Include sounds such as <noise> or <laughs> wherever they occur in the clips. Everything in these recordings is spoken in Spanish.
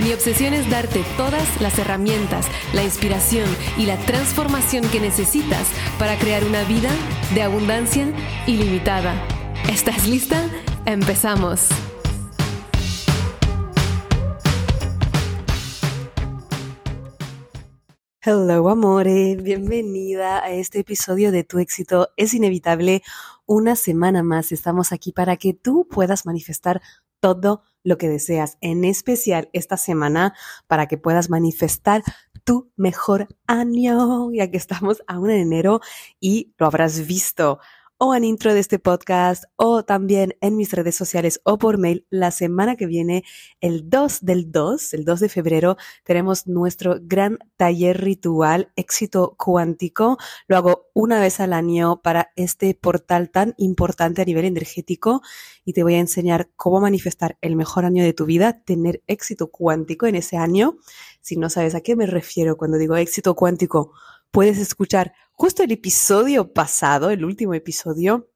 Mi obsesión es darte todas las herramientas, la inspiración y la transformación que necesitas para crear una vida de abundancia ilimitada. ¿Estás lista? Empezamos. Hello amore, bienvenida a este episodio de Tu éxito es inevitable. Una semana más estamos aquí para que tú puedas manifestar todo lo que deseas, en especial esta semana para que puedas manifestar tu mejor año, ya que estamos aún en enero y lo habrás visto o en intro de este podcast o también en mis redes sociales o por mail. La semana que viene, el 2 del 2, el 2 de febrero, tenemos nuestro gran taller ritual éxito cuántico. Lo hago una vez al año para este portal tan importante a nivel energético y te voy a enseñar cómo manifestar el mejor año de tu vida, tener éxito cuántico en ese año. Si no sabes a qué me refiero cuando digo éxito cuántico, puedes escuchar justo el episodio pasado, el último episodio.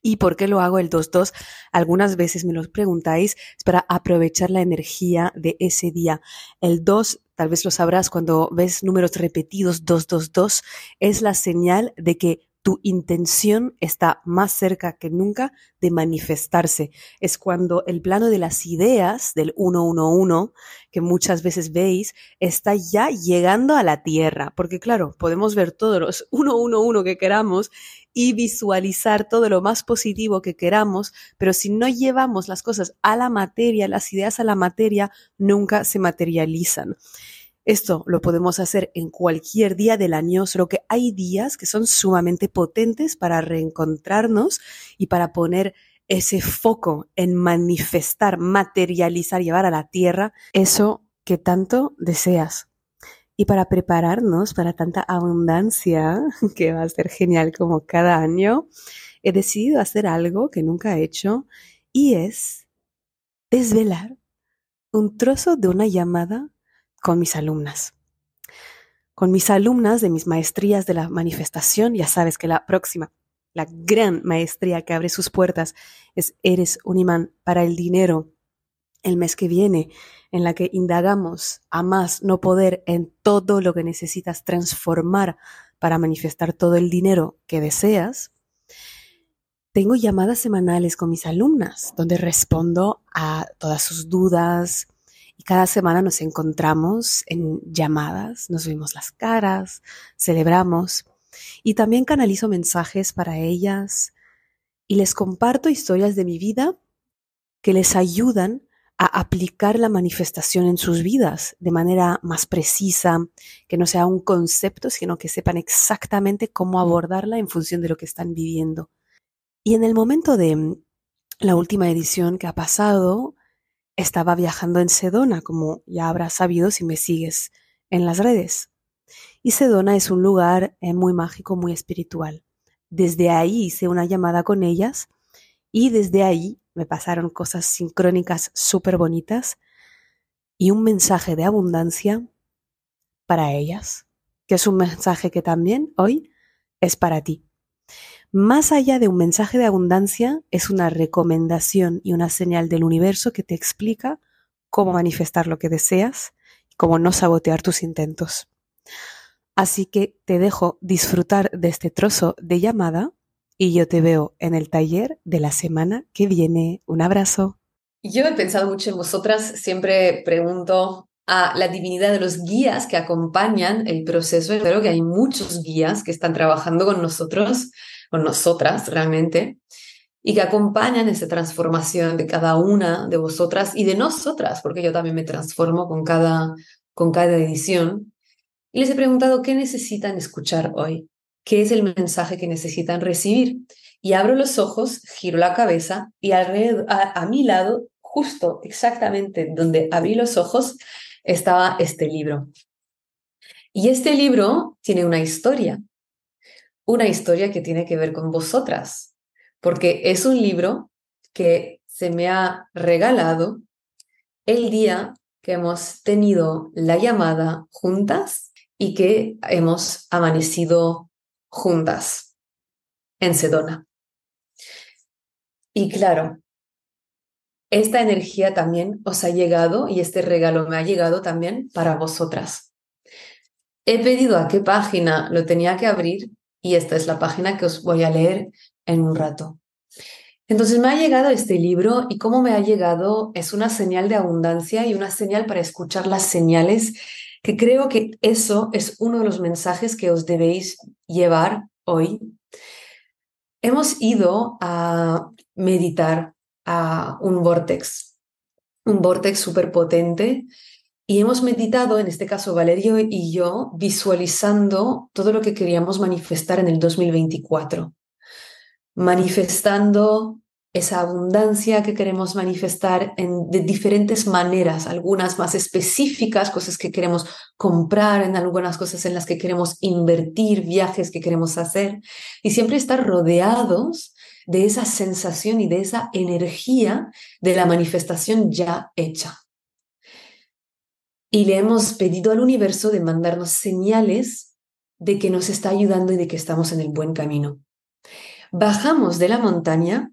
¿Y por qué lo hago el 2-2? Algunas veces me lo preguntáis, es para aprovechar la energía de ese día. El 2, tal vez lo sabrás cuando ves números repetidos 2-2-2, es la señal de que tu intención está más cerca que nunca de manifestarse. Es cuando el plano de las ideas del 111, que muchas veces veis, está ya llegando a la tierra. Porque claro, podemos ver todos los 111 que queramos y visualizar todo lo más positivo que queramos, pero si no llevamos las cosas a la materia, las ideas a la materia, nunca se materializan. Esto lo podemos hacer en cualquier día del año, solo que hay días que son sumamente potentes para reencontrarnos y para poner ese foco en manifestar, materializar, llevar a la tierra eso que tanto deseas. Y para prepararnos para tanta abundancia, <laughs> que va a ser genial como cada año, he decidido hacer algo que nunca he hecho y es desvelar un trozo de una llamada con mis alumnas. Con mis alumnas de mis maestrías de la manifestación, ya sabes que la próxima, la gran maestría que abre sus puertas es Eres un imán para el dinero. El mes que viene, en la que indagamos a más no poder en todo lo que necesitas transformar para manifestar todo el dinero que deseas, tengo llamadas semanales con mis alumnas donde respondo a todas sus dudas, y cada semana nos encontramos en llamadas, nos vemos las caras, celebramos y también canalizo mensajes para ellas y les comparto historias de mi vida que les ayudan a aplicar la manifestación en sus vidas de manera más precisa, que no sea un concepto, sino que sepan exactamente cómo abordarla en función de lo que están viviendo. Y en el momento de la última edición que ha pasado, estaba viajando en Sedona, como ya habrás sabido si me sigues en las redes. Y Sedona es un lugar eh, muy mágico, muy espiritual. Desde ahí hice una llamada con ellas y desde ahí me pasaron cosas sincrónicas súper bonitas y un mensaje de abundancia para ellas, que es un mensaje que también hoy es para ti. Más allá de un mensaje de abundancia, es una recomendación y una señal del universo que te explica cómo manifestar lo que deseas y cómo no sabotear tus intentos. Así que te dejo disfrutar de este trozo de llamada y yo te veo en el taller de la semana que viene. Un abrazo. Yo he pensado mucho en vosotras, siempre pregunto a la divinidad de los guías que acompañan el proceso. Creo que hay muchos guías que están trabajando con nosotros con nosotras realmente, y que acompañan esa transformación de cada una de vosotras y de nosotras, porque yo también me transformo con cada, con cada edición. Y les he preguntado qué necesitan escuchar hoy, qué es el mensaje que necesitan recibir. Y abro los ojos, giro la cabeza y alrededor, a, a mi lado, justo exactamente donde abrí los ojos, estaba este libro. Y este libro tiene una historia, una historia que tiene que ver con vosotras, porque es un libro que se me ha regalado el día que hemos tenido la llamada juntas y que hemos amanecido juntas en Sedona. Y claro, esta energía también os ha llegado y este regalo me ha llegado también para vosotras. He pedido a qué página lo tenía que abrir y esta es la página que os voy a leer en un rato. Entonces me ha llegado este libro y cómo me ha llegado es una señal de abundancia y una señal para escuchar las señales, que creo que eso es uno de los mensajes que os debéis llevar hoy. Hemos ido a meditar a un vortex, un vortex súper potente y hemos meditado, en este caso Valerio y yo, visualizando todo lo que queríamos manifestar en el 2024 manifestando esa abundancia que queremos manifestar en, de diferentes maneras, algunas más específicas, cosas que queremos comprar, en algunas cosas en las que queremos invertir, viajes que queremos hacer, y siempre estar rodeados de esa sensación y de esa energía de la manifestación ya hecha. Y le hemos pedido al universo de mandarnos señales de que nos está ayudando y de que estamos en el buen camino. Bajamos de la montaña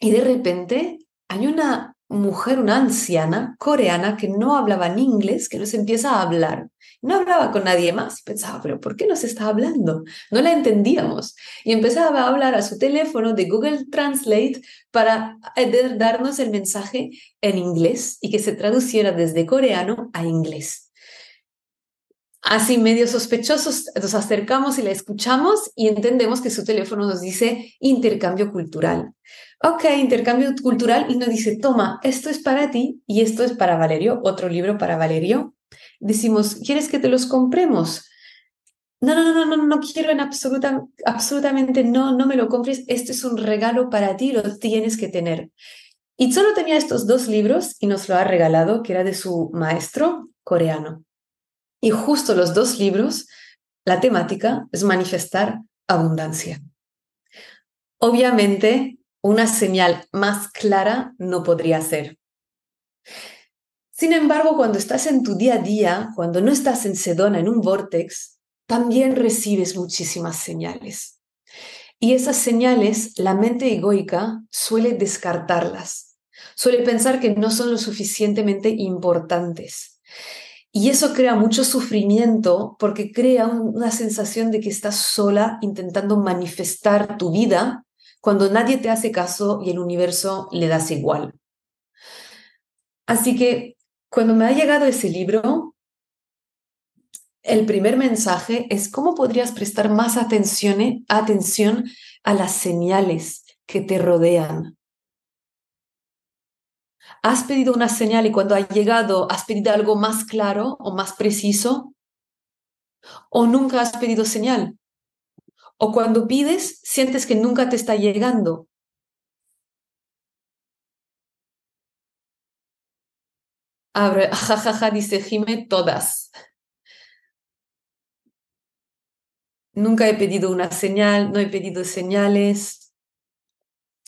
y de repente hay una mujer, una anciana coreana que no hablaba ni inglés, que nos empieza a hablar. No hablaba con nadie más. Pensaba, pero ¿por qué nos está hablando? No la entendíamos. Y empezaba a hablar a su teléfono de Google Translate para eh, darnos el mensaje en inglés y que se traduciera desde coreano a inglés así medio sospechosos, nos acercamos y la escuchamos y entendemos que su teléfono nos dice intercambio cultural. Ok, intercambio cultural y nos dice, toma, esto es para ti y esto es para Valerio, otro libro para Valerio. Decimos, ¿quieres que te los compremos? No, no, no, no, no, no quiero en absoluta, absolutamente no, no me lo compres. Esto es un regalo para ti, lo tienes que tener. Y solo tenía estos dos libros y nos lo ha regalado, que era de su maestro coreano. Y justo los dos libros, la temática es manifestar abundancia. Obviamente, una señal más clara no podría ser. Sin embargo, cuando estás en tu día a día, cuando no estás en Sedona, en un vortex, también recibes muchísimas señales. Y esas señales, la mente egoica suele descartarlas, suele pensar que no son lo suficientemente importantes. Y eso crea mucho sufrimiento porque crea una sensación de que estás sola intentando manifestar tu vida cuando nadie te hace caso y el universo le das igual. Así que cuando me ha llegado ese libro, el primer mensaje es cómo podrías prestar más atención, atención a las señales que te rodean, ¿Has pedido una señal y cuando ha llegado has pedido algo más claro o más preciso? ¿O nunca has pedido señal? ¿O cuando pides sientes que nunca te está llegando? Abre, <laughs> jajaja, dice Jime, todas. Nunca he pedido una señal, no he pedido señales.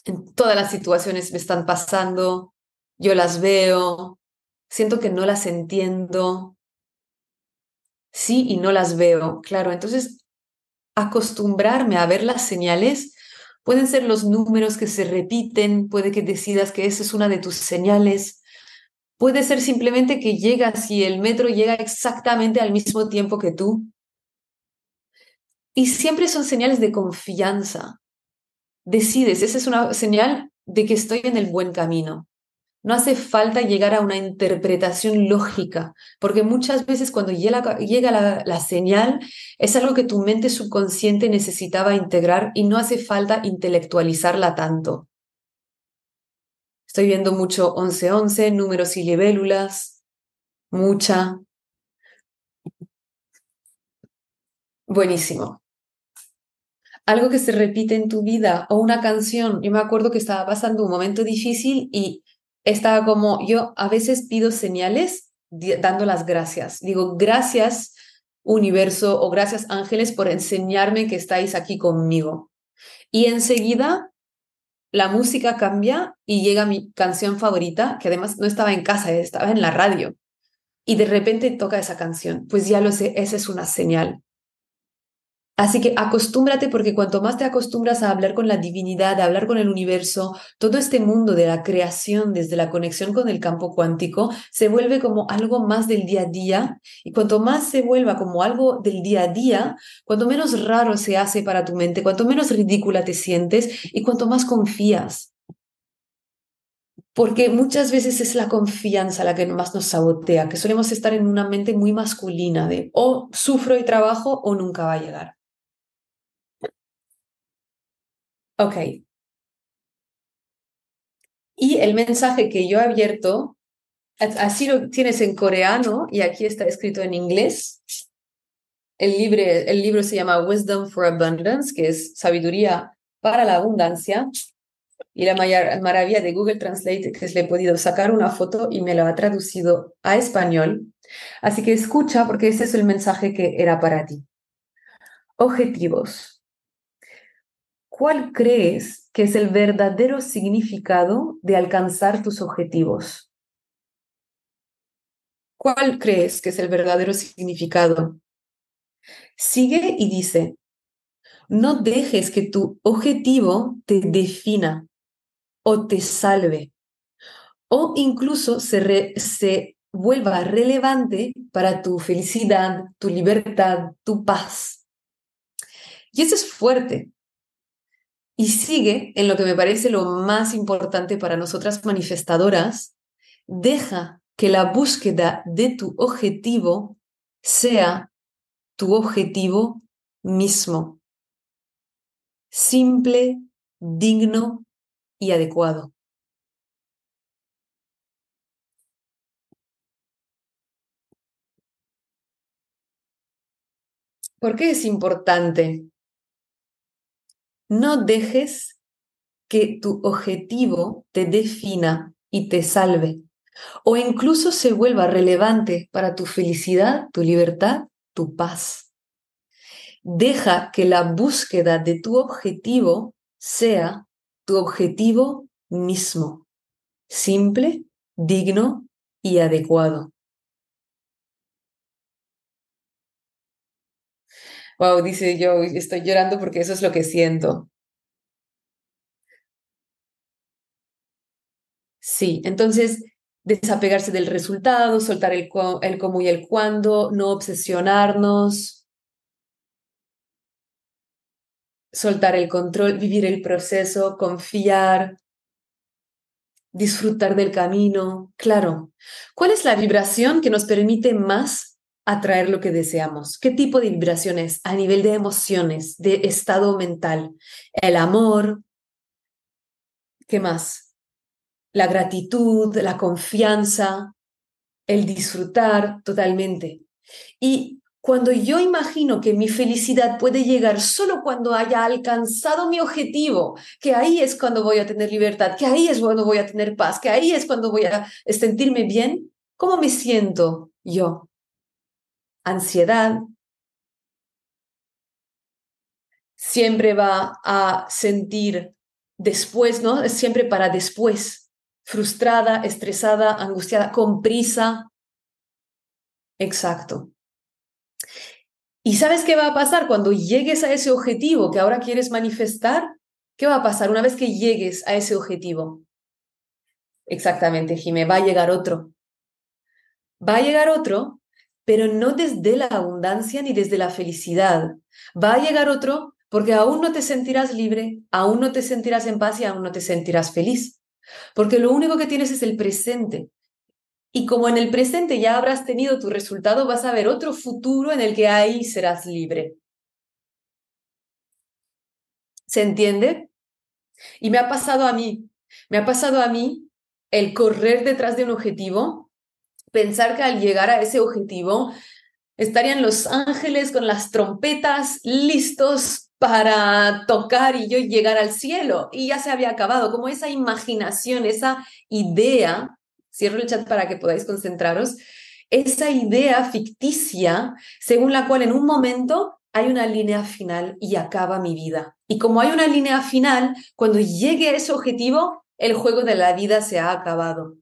En todas las situaciones me están pasando yo las veo, siento que no las entiendo, sí y no las veo, claro, entonces acostumbrarme a ver las señales, pueden ser los números que se repiten, puede que decidas que esa es una de tus señales, puede ser simplemente que llegas y el metro llega exactamente al mismo tiempo que tú. Y siempre son señales de confianza. Decides, esa es una señal de que estoy en el buen camino. No hace falta llegar a una interpretación lógica, porque muchas veces cuando llega, la, señal es algo que tu mente subconsciente necesitaba integrar y no hace falta intelectualizarla tanto. Estoy viendo mucho 1111, números y libélulas, mucha. Buenísimo. Algo que se repite en tu vida o una canción. Yo me acuerdo que estaba pasando un momento difícil y estaba como, yo a veces pido señales dando las gracias. Digo, gracias universo o gracias ángeles por enseñarme que estáis aquí conmigo. Y enseguida la música cambia y llega mi canción favorita, que además no estaba en casa, estaba en la radio. Y de repente toca esa canción. Pues ya lo sé, esa es una señal. Así que acostúmbrate porque cuanto más te acostumbras a hablar con la divinidad, a hablar con el universo, todo este mundo de la creación desde la conexión con el campo cuántico se vuelve como algo más del día a día y cuanto más se vuelva como algo del día a día, cuanto menos raro se hace para tu mente, cuanto menos ridícula te sientes y cuanto más confías. Porque muchas veces es la confianza la que más nos sabotea, que solemos estar en una mente muy masculina de o sufro y trabajo o nunca va a llegar. Ok. Y el mensaje que yo he abierto, así lo tienes en coreano y aquí está escrito en inglés. El, el libro se llama Wisdom for Abundance, que es sabiduría para la abundancia. Y la maravilla de Google Translate que le he podido sacar una foto y me lo ha traducido a español. Así que escucha porque ese es el mensaje que era para ti. Objetivos. ¿Cuál crees que es el verdadero significado de alcanzar tus objetivos? ¿Cuál crees que es el verdadero significado? Sigue y dice, no dejes que tu objetivo te defina o te salve o incluso se, se vuelva relevante para tu felicidad, tu libertad, tu paz. Y eso es fuerte, y sigue en lo que me parece lo más importante para nosotras manifestadoras, deja que la búsqueda de tu objetivo sea tu objetivo mismo. Simple, digno y adecuado. ¿Por qué es importante no dejes que tu objetivo te defina y te salve, o incluso se vuelva relevante para tu felicidad, tu libertad, tu paz. Deja que la búsqueda de tu objetivo sea tu objetivo mismo, simple, digno y adecuado. Wow, dice yo, estoy llorando porque eso es lo que siento. Sí, entonces desapegarse del resultado, soltar el, el cómo y el cuándo, no obsesionarnos, soltar el control, vivir el proceso, confiar, disfrutar del camino. Claro, ¿cuál es la vibración que nos permite más atraer lo que deseamos. ¿Qué tipo de vibraciones? A nivel de emociones, de estado mental. El amor. ¿Qué más? La gratitud, la confianza, el disfrutar totalmente. Y cuando yo imagino que mi felicidad puede llegar solo cuando haya alcanzado mi objetivo, que ahí es cuando voy a tener libertad, que ahí es cuando voy a tener paz, que ahí es cuando voy a sentirme bien, ¿cómo me siento yo? Ansiedad, siempre va a sentir después, ¿no? Siempre para después, frustrada, estresada, angustiada, con prisa. Exacto. ¿Y sabes qué va a pasar cuando llegues a ese objetivo que ahora quieres manifestar? ¿Qué va a pasar una vez que llegues a ese objetivo? Exactamente, Jimé, va a llegar otro. Va a llegar otro pero no desde la abundancia ni desde la felicidad. Va a llegar otro porque aún no te sentirás libre, aún no te sentirás en paz y aún no te sentirás feliz. Porque lo único que tienes es el presente. Y como en el presente ya habrás tenido tu resultado, vas a ver otro futuro en el que ahí serás libre. ¿Se entiende? Y me ha pasado a mí, me ha pasado a mí el correr detrás de un objetivo pensar que al llegar a ese objetivo estarían los ángeles con las trompetas listos para tocar y yo llegar al cielo. Y ya se había acabado, como esa imaginación, esa idea, cierro el chat para que podáis concentraros, esa idea ficticia según la cual en un momento hay una línea final y acaba mi vida. Y como hay una línea final, cuando llegue a ese objetivo, el juego de la vida se ha acabado.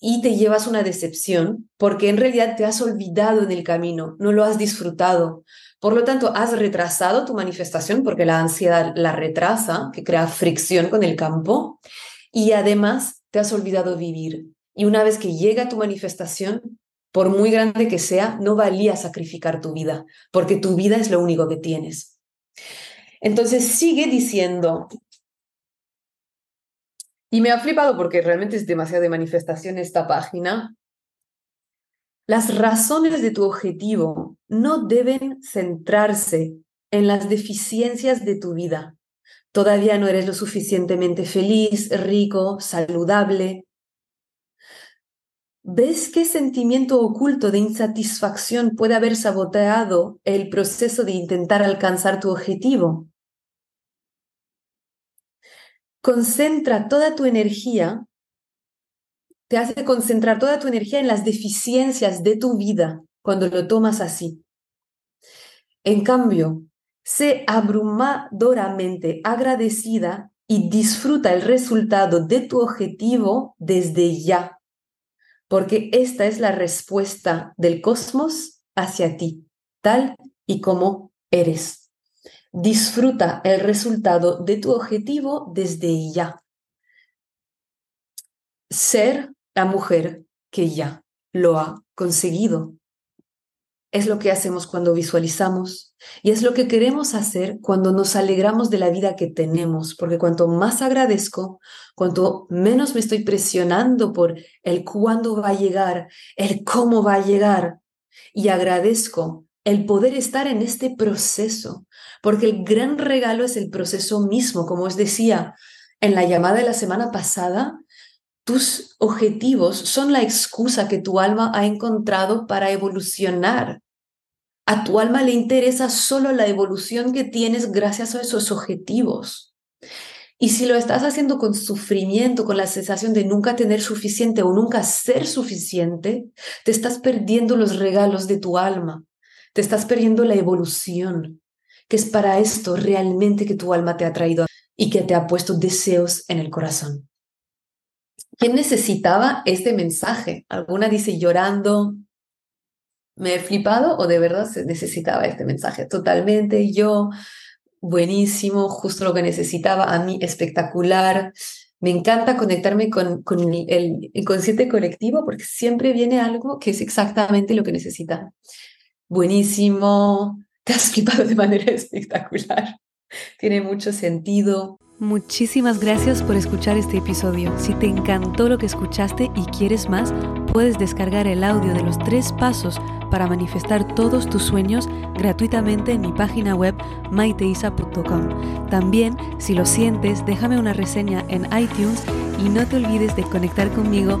Y te llevas una decepción porque en realidad te has olvidado en el camino, no lo has disfrutado. Por lo tanto, has retrasado tu manifestación porque la ansiedad la retrasa, que crea fricción con el campo. Y además te has olvidado vivir. Y una vez que llega tu manifestación, por muy grande que sea, no valía sacrificar tu vida, porque tu vida es lo único que tienes. Entonces sigue diciendo, y me ha flipado porque realmente es demasiado de manifestación esta página, las razones de tu objetivo no deben centrarse en las deficiencias de tu vida. Todavía no eres lo suficientemente feliz, rico, saludable, ¿Ves qué sentimiento oculto de insatisfacción puede haber saboteado el proceso de intentar alcanzar tu objetivo? Concentra toda tu energía, te hace concentrar toda tu energía en las deficiencias de tu vida cuando lo tomas así. En cambio, sé abrumadoramente agradecida y disfruta el resultado de tu objetivo desde ya porque esta es la respuesta del cosmos hacia ti, tal y como eres. Disfruta el resultado de tu objetivo desde ya. Ser la mujer que ya lo ha conseguido. Es lo que hacemos cuando visualizamos y es lo que queremos hacer cuando nos alegramos de la vida que tenemos, porque cuanto más agradezco, cuanto menos me estoy presionando por el cuándo va a llegar, el cómo va a llegar, y agradezco el poder estar en este proceso, porque el gran regalo es el proceso mismo, como os decía en la llamada de la semana pasada, tus objetivos son la excusa que tu alma ha encontrado para evolucionar. A tu alma le interesa solo la evolución que tienes gracias a esos objetivos. Y si lo estás haciendo con sufrimiento, con la sensación de nunca tener suficiente o nunca ser suficiente, te estás perdiendo los regalos de tu alma, te estás perdiendo la evolución, que es para esto realmente que tu alma te ha traído y que te ha puesto deseos en el corazón. ¿Quién necesitaba este mensaje? Alguna dice llorando, me he flipado o de verdad se necesitaba este mensaje. Totalmente, yo, buenísimo, justo lo que necesitaba, a mí espectacular. Me encanta conectarme con, el inconsciente colectivo porque siempre viene algo que es exactamente lo que necesita. Buenísimo, te has flipado de manera <laughs> espectacular. Tiene mucho sentido. Muchísimas gracias por escuchar este episodio. Si te encantó lo que escuchaste y quieres más, puedes descargar el audio de los tres pasos para manifestar todos tus sueños gratuitamente en mi página web maiteisa.com. También, si lo sientes, déjame una reseña en iTunes y no te olvides de conectar conmigo